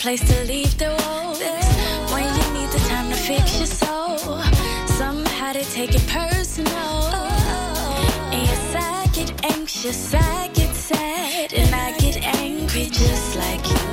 place to leave the walls. When you need the time to fix your soul, Somehow had to take it personal. And yes, I get anxious, I get sad, and I get angry just like you.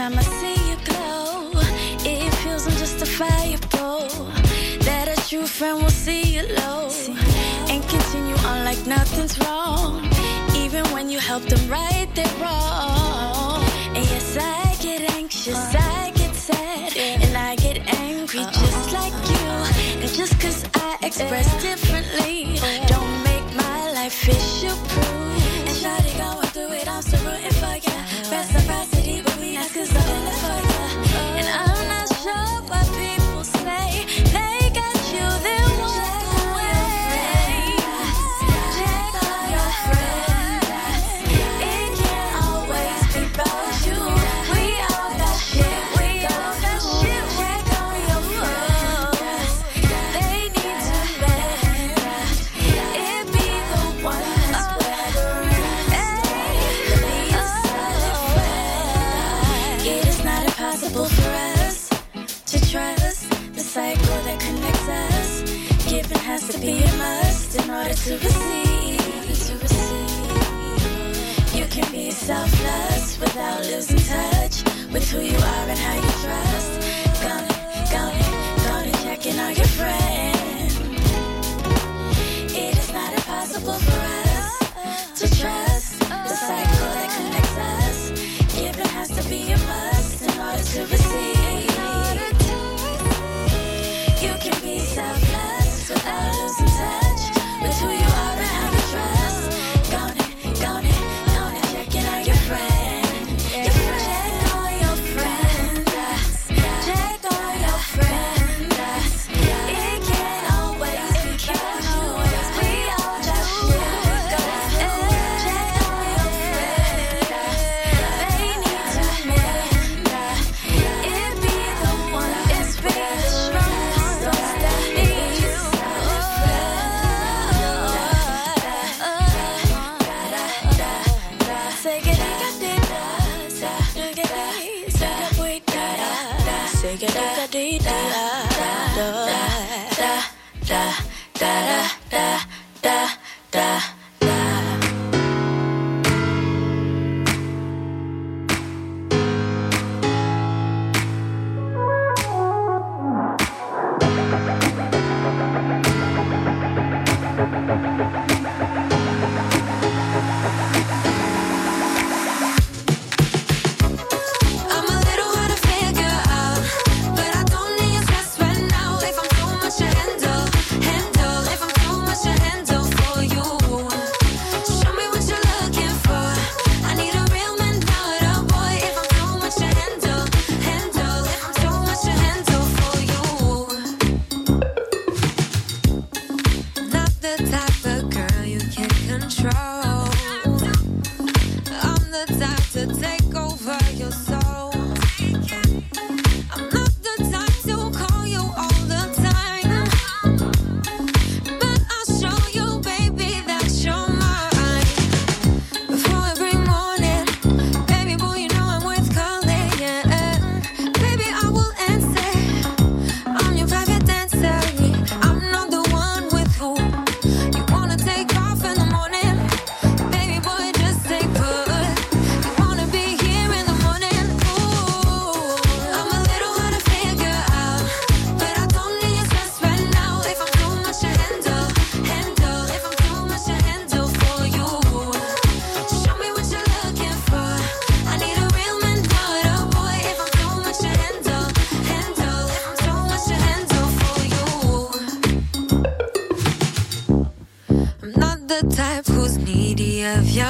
time I see you glow, it feels unjustifiable that a true friend will see you low and continue on like nothing's wrong, even when you help them right their wrong. And yes, I get anxious, I get sad, and I get angry just like you. And just cause I express different selfless without losing touch with who you are and how you trust. Gone, checking on your friend. It is not impossible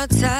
needy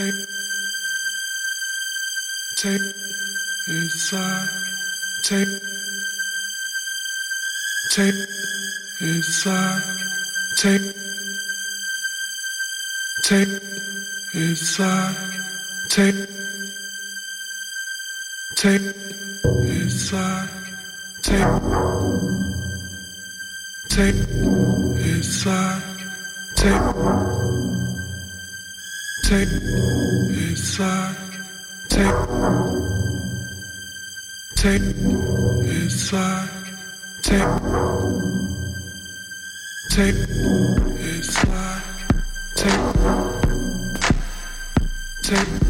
Take, take, it's like, take, take, it's like, take, take, it's like, take, take, it's like, take, take, it's like, take. Take it's like take take it's like take take it's like take take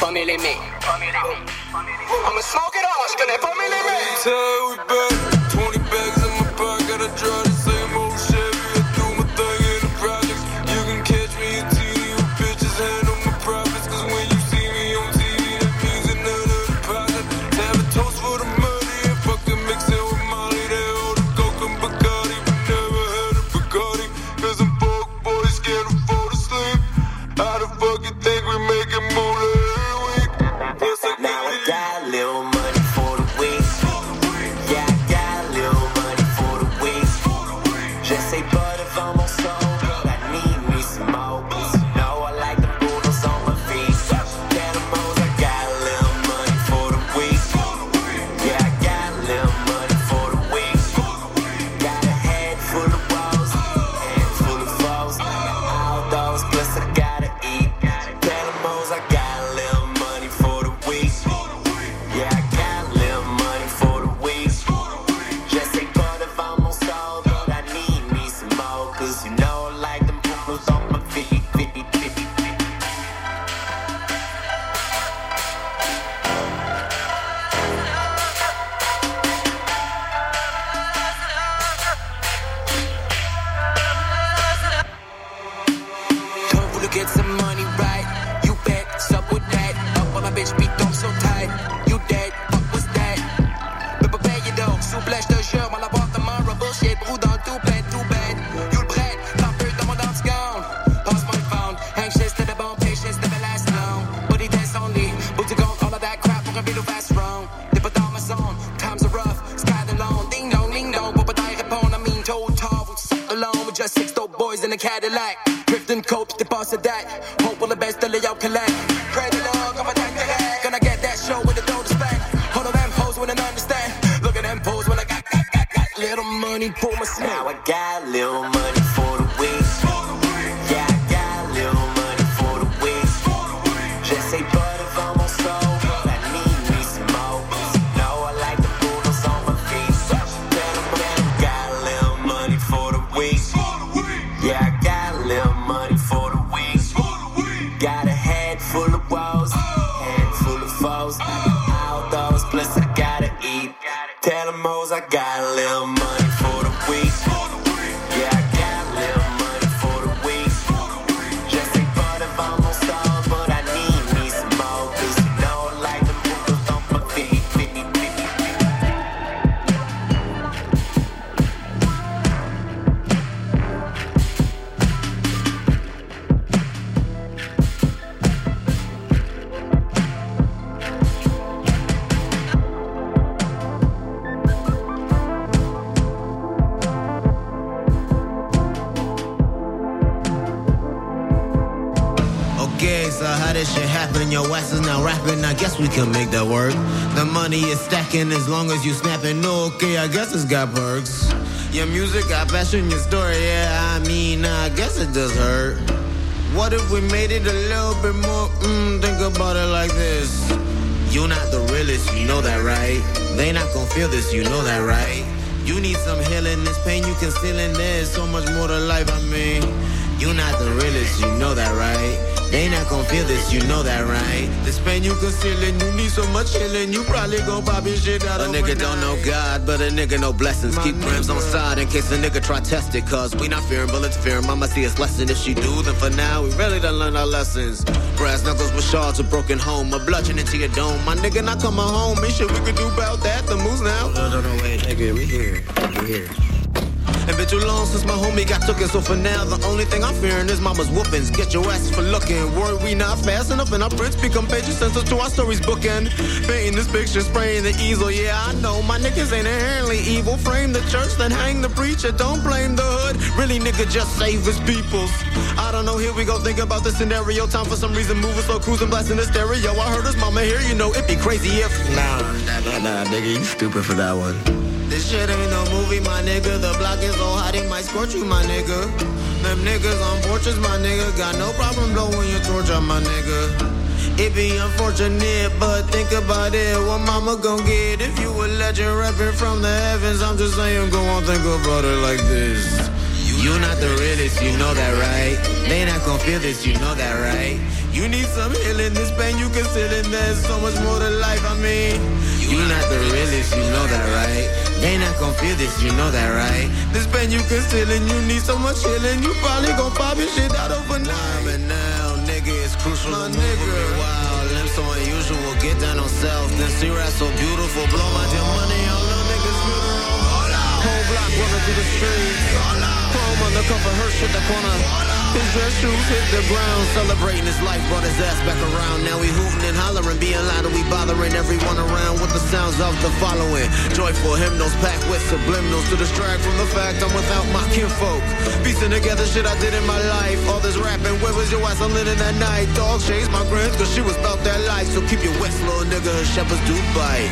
je connais coach, that. We can make that work. The money is stacking as long as you snapping. No, Okay, I guess it's got perks. Your music got passion, your story, yeah. I mean, I guess it does hurt. What if we made it a little bit more? Mm, think about it like this. You're not the realest, you know that, right? They not gonna feel this, you know that, right? You need some healing, this pain you concealing. There's so much more to life, I mean. You're not the realest, you know that, right? They not gonna feel this, you know that, right? This pain you concealing, you need so much healing, you probably gon' pop your shit out A nigga don't know God, but a nigga know blessings. Keep grams on side in case a nigga try test it. Cause we not fearing bullets, fearing mama see us lesson. If she do, then for now, we really done learn our lessons. Brass knuckles with shards, a broken home, a bludgeon into your dome. My nigga not coming home, ain't shit we could do about that. The moves now. No, no, no, wait, nigga, we here. We here. And been too long since my homie got taken, so for now the only thing I'm fearing is mama's whoopings. Get your asses for looking. Worry we not fast enough, and our prints become pages sentence to our stories bookend. Painting this picture, spraying the easel. Yeah, I know my niggas ain't inherently evil. Frame the church, then hang the preacher. Don't blame the hood. Really, nigga, just save his peoples. I don't know. Here we go. Think about the scenario. Time for some reason, moving slow, cruising, blasting the stereo. I heard his mama here. You know it'd be crazy if. Nah, nah, nah, nah, nigga, you stupid for that one. This shit ain't no movie, my nigga. The block is so hot, it might scorch you, my nigga. Them niggas on porches, my nigga. Got no problem blowing your torch on my nigga. It be unfortunate, but think about it. What mama gon' get if you a legend rapping from the heavens? I'm just saying, go on, think about it like this. You not the realest, you know that, right? They not gon' feel this, you know that, right? You need some healing, this pain you concealing. There's so much more to life, I mean. you're not the realest, you know that, right? They not gon' feel this, you know that, right? This pain you concealing, you need so much healing. You probably gon' pop your shit out overnight. But now, nigga, it's crucial My to nigga. Wow, limbs so unusual, get down on self. Then see rap so beautiful, blow my your money on block running through the streets. Chrome undercover, Hirsch hit the corner. His dress shoes hit the ground, celebrating his life, brought his ass back around. Now we hooting and hollering, being loud and we bothering everyone around with the sounds of the following. Joyful hymnals packed with subliminals to distract from the fact I'm without my kinfolk. Piecing together shit I did in my life. All this rapping, where was your ass? I'm living that night. Dog chased my grins cause she was about that life. So keep your west, little nigga, her shepherds do bite.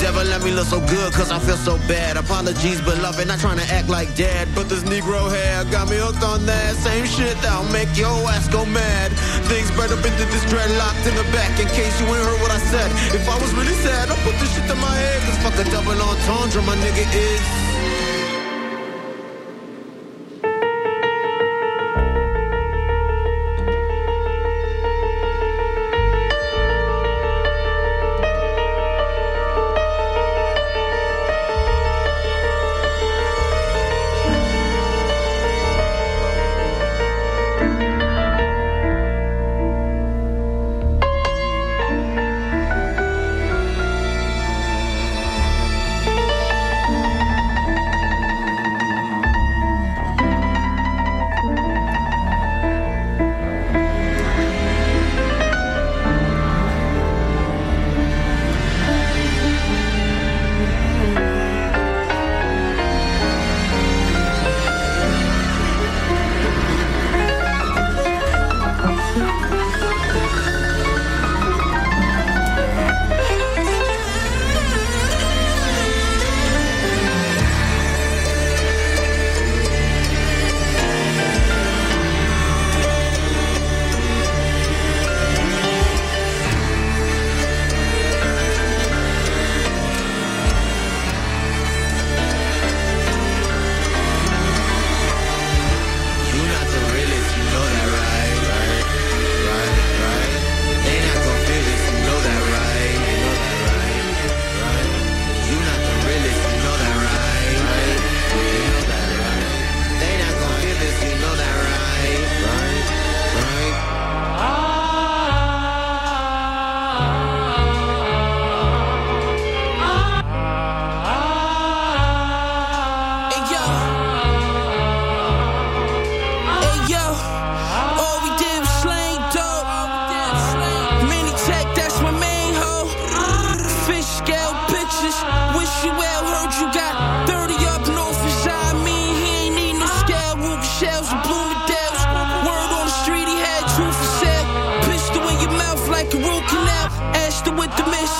Devil let me look so good cause I feel so bad. Apologies, beloved, not trying to act like dad. But this Negro hair got me hooked on that same shit that'll make your ass go mad. Things spread up into this dreadlocked in the back in case you ain't heard what I said. If I was really sad, I'd put this shit to my head. Cause fuck a double entendre, my nigga is.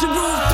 With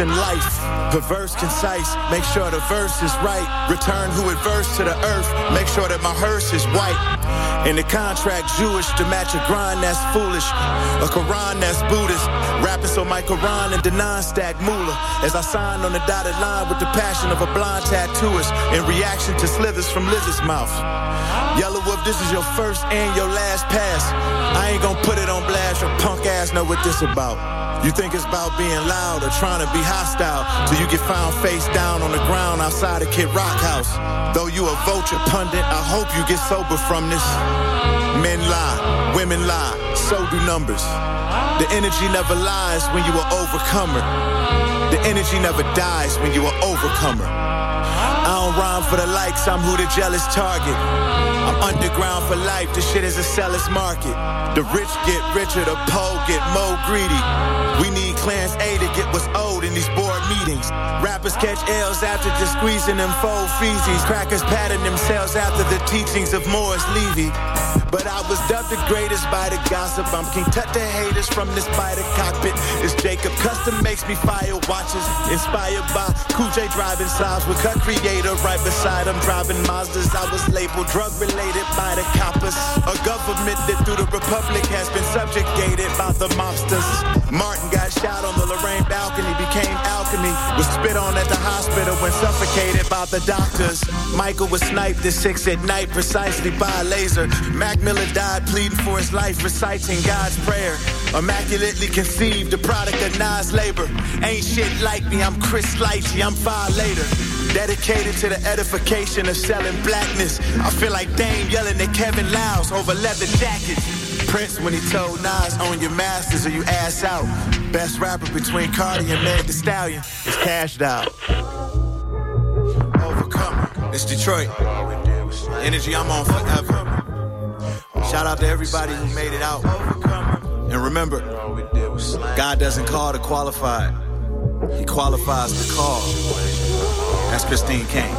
in life. Perverse, concise, make sure the verse is right. Return who adverse to the earth, make sure that my hearse is white. In the contract, Jewish to match a grind that's foolish. A Quran that's Buddhist. Rapping so my Quran and the non-stack moolah. As I sign on the dotted line with the passion of a blind tattooist. In reaction to slithers from Liz's mouth. Yellow Wolf, this is your first and your last pass. I ain't gonna put it on blast. Your punk ass know what this about. You think it's about being loud or trying to be hostile till you get found face down on the ground outside of Kid Rock House. Though you a vulture pundit, I hope you get sober from this. Men lie, women lie, so do numbers. The energy never lies when you are overcomer. The energy never dies when you are overcomer. Rhyme for the likes, I'm who the jealous target. I'm underground for life, this shit is a seller's market. The rich get richer, the poor get more greedy. We need Clarence A to get what's owed in these board meetings. Rappers catch L's after just squeezing them faux feces. Crackers patting themselves after the teachings of Morris Levy. But I was dubbed the greatest by the gossip. I'm King Tut the haters from the spider cockpit. It's Jacob Custom makes me fire watches. Inspired by Cool J driving slides with cut creator right beside him. Driving Mazdas. I was labeled drug related by the coppers. A government that through the Republic has been subjugated by the mobsters. Martin got shot on the Lorraine balcony. Was spit on at the hospital when suffocated by the doctors. Michael was sniped at six at night precisely by a laser. Mac Miller died pleading for his life, reciting God's prayer. Immaculately conceived, the product of Nas labor. Ain't shit like me, I'm Chris Lighty, I'm far later. Dedicated to the edification of selling blackness. I feel like Dame yelling at Kevin Louse over leather jackets. Prince when he told Nas, own your masters or you ass out. Best rapper between Cardi and Meg The Stallion is cashed out. It's Detroit. Energy I'm on forever. Shout out to everybody who made it out. And remember, God doesn't call the qualified. He qualifies the call. That's Christine Kane.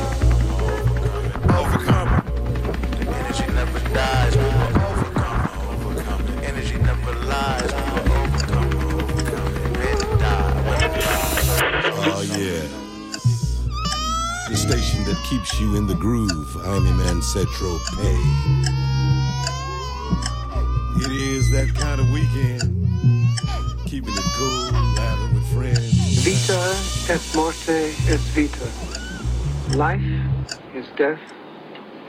The energy never dies. Oh yeah. The station that keeps you in the groove. I'm Iman Cetro Pay. It is that kind of weekend. Keeping it cool, laughing with friends. Vita et morte est vita. Life is death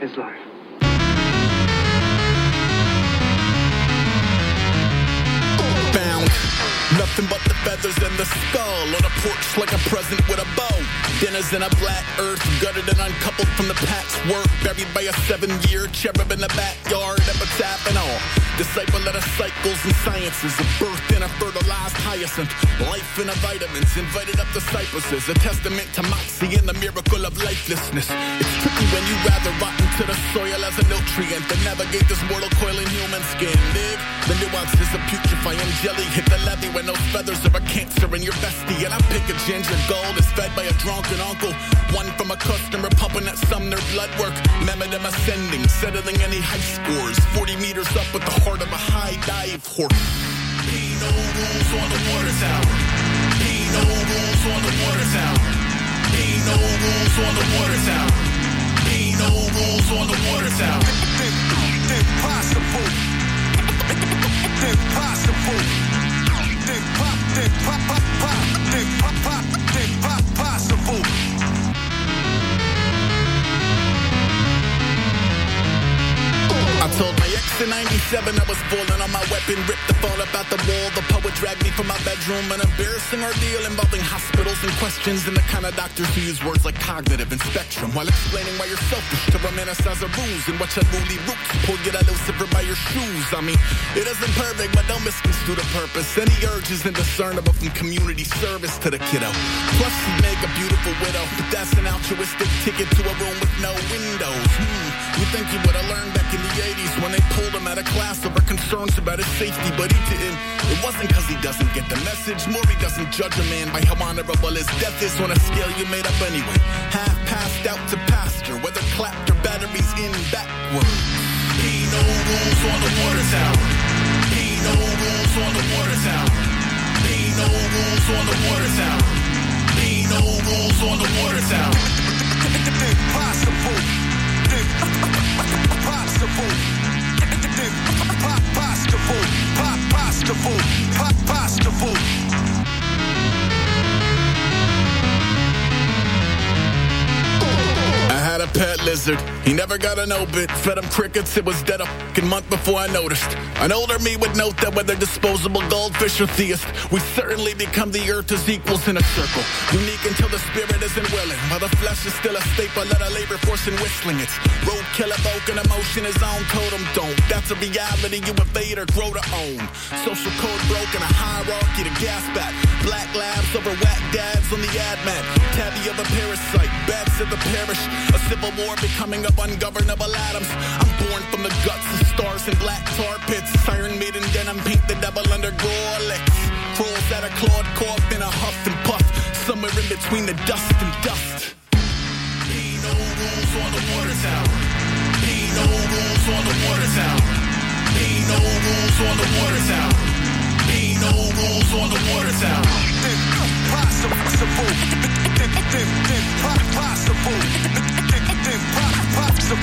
is life. Bound. Nothing but the feathers and the skull on a porch like a present with a bow. Dinners in a black earth, gutted and uncoupled from the patchwork. Buried by a seven year cherub in the backyard, epitaph and all. Disciple of the cycles and sciences of birth in a fertilized hyacinth. Life in a vitamins, invited up the cypresses. A testament to moxie and the miracle of lifelessness. It's tricky when you rather rot into the soil as a nutrient than navigate this mortal coil in human skin. Dig the nuances of putrefying jelly. Hit the levee when those feathers are a cancer in your bestie. And I pick a ginger gold is fed by a drunken uncle. One from a customer pumping at Sumner blood work. Mehmet am ascending, settling any high scores. 40 meters up with the heart of a high dive horse. Be no rules on the water tower. Be no rules on the water tower. Be no rules on the water tower. Be no rules on the water tower. Impossible. Impossible. Impossible. I told my ex in 97 I was falling on my weapon, ripped the phone up out the wall. The poet dragged me from my bedroom. An embarrassing ordeal involving hospitals and questions and the kind of doctors who use words like cognitive and spectrum while explaining why you're selfish to romanticize a ruse and your woolly roots pull get a Lucifer by your shoes. I mean, it isn't perfect, but don't misconstrue the purpose. Any urge is indiscernible from community service to the kiddo. Plus, you make a beautiful widow, but that's an altruistic ticket to a room with no windows. Hmm. You think you would have learned back in the 80s when they pulled him out of class over concerns about his safety, but he didn't. It wasn't because he doesn't get the message, more he doesn't judge a man by how honorable his death is on a scale you made up anyway. Half passed out to pasture, whether clapped or batteries in backwards. Be no rules on the water tower. Ain't no rules on the water tower. Ain't no rules on the water tower. Ain't no rules on the water tower. Impossible. Impossible. Impossible. Impossible. Impossible. Lizard. He never got an obit. Fed him crickets. It was dead a fucking month before I noticed. An older me would note that whether disposable goldfish or theist, we certainly become the earth as equals in a circle. Unique until the spirit isn't willing. While the flesh is still a staple, let a labor force in whistling its roadkill evoke an emotion his own totem don't. That's a reality you evade or grow to own. Social code broken, a hierarchy to gas at. Black labs over whack dads on the ad mat. Tabby of a parasite, bats of the parish. A civil war becoming of ungovernable atoms. I'm born from the guts of stars and black tar pits. Iron maiden denim, paint the devil under Gorelick. Crawls that are clawed, caught in a huff and puff. Somewhere in between the dust and dust. Ain't no rules on the water tower. Ain't no rules on the water tower. Ain't no rules on the water tower. Ain't no rules on the water tower. Impossible. Impossible. Impossible.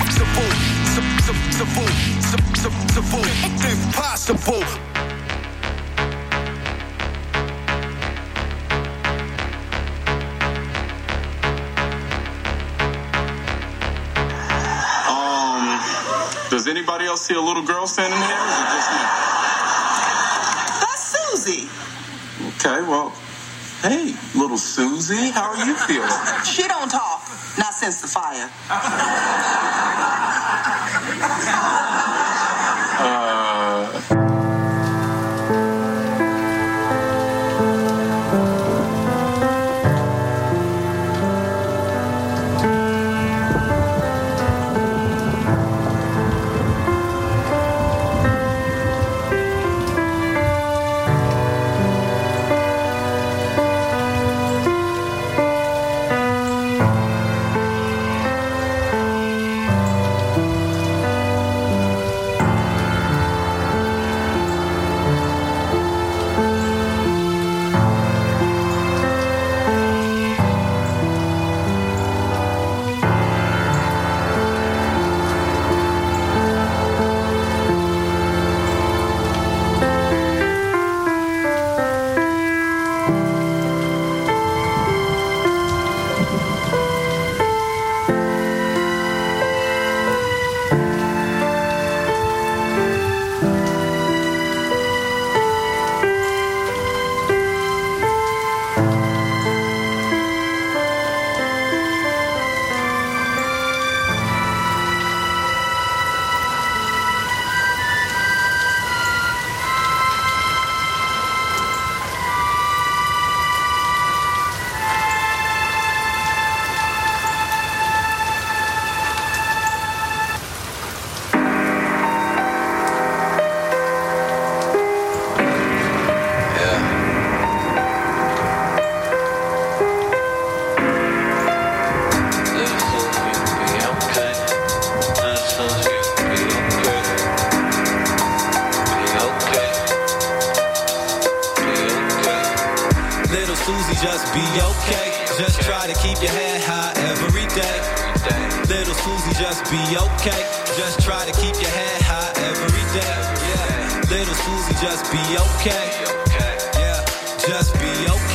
Impossible. Impossible. Um, does anybody else see a little girl standing here? Or is it just me? That's Susie. Okay, well, hey, little Susie, how are you feeling? She don't talk. Not since the fire. Uh,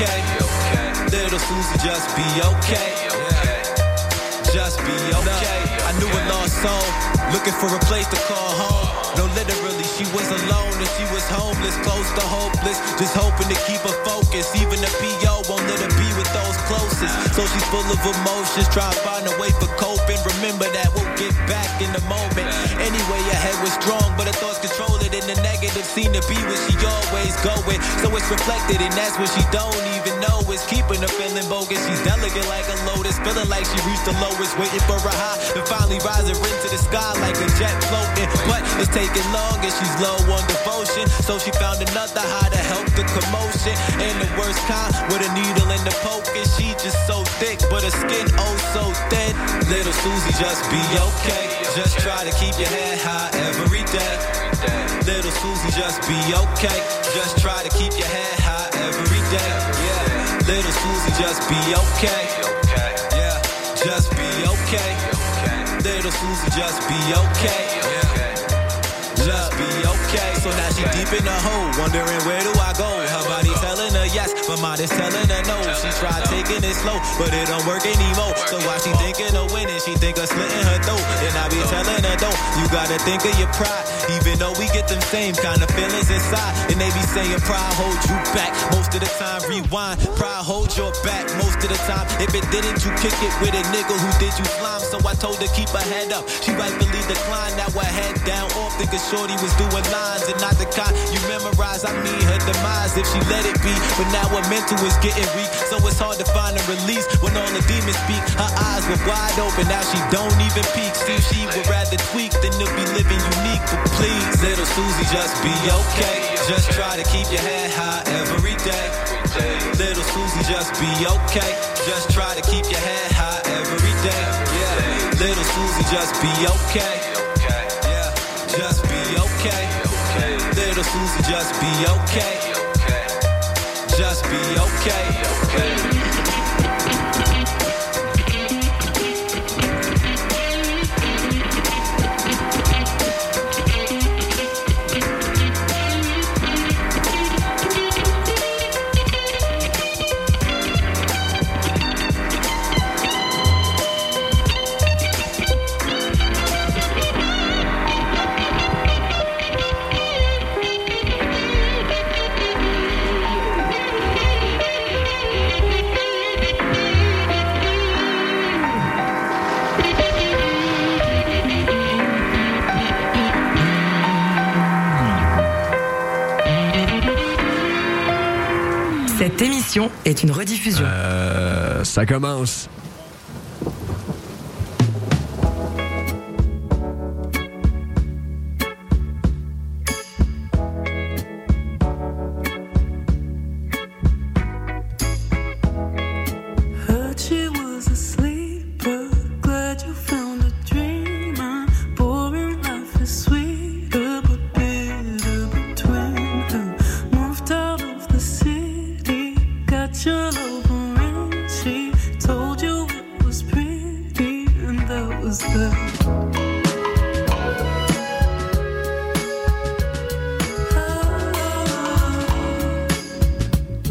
okay. Little Susie, just be okay. Yeah. Just be okay. I knew a lost soul, looking for a place to call home. No, literally, she was alone and she was homeless, close to hopeless. Just hoping to keep her focus. Even the PO won't let her be with those closest. So she's full of emotions, trying to find a way for coping. Remember that we'll get back in the moment. Was strong, but her thoughts control it. And the negative seem to be where she always going. So it's reflected, and that's what she don't even know. Is keeping her feeling bogus. She's delicate like a lotus, feeling like she reached the lowest, waiting for a high, and finally rising into the sky like a jet floating. But it's taking long, and she's low on devotion. So she found another high to help the commotion. And the worst kind, with a needle in the poke, and she just so thick, but her skin oh so thin. Little Susie, just be okay. Just try to keep your head high every day. Little Susie, just be okay. Just try to keep your head high every day. Yeah. Little Susie, just be okay. Yeah. Just be okay. Little Susie, just be okay. Just be okay. So now she deep in the hole, wondering where do I go? Her body telling her yes, but mind is telling her no. She tried taking it slow, but it don't work anymore. So while she thinking of winning, she think of slitting her throat. And I be telling her don't, you gotta think of your pride. Even though we get them same kind of feelings inside, and they be saying pride hold you back. Most of the time, rewind. Pride hold your back most of the time. If it didn't, you kick it with a nigga who did you slime. So I told her keep her head up. She rightfully declined. Now her head down, off thinking shorty was doing lines and not the kind you memorize. I mean her demise if she let it be. But now her mental is getting weak, so it's hard to find a release when all the demons speak. Her eyes were wide open, now she don't even peek. See, she would rather tweak than to be living unique. But please, little Susie, just be okay. Just try to keep your head high every day. Little Susie, just be okay. Just try to keep your head high every day. Yeah. Little Susie, just be okay. Just be okay. Little Susie, just be okay. Just be okay. Cette est une rediffusion. Euh, ça commence.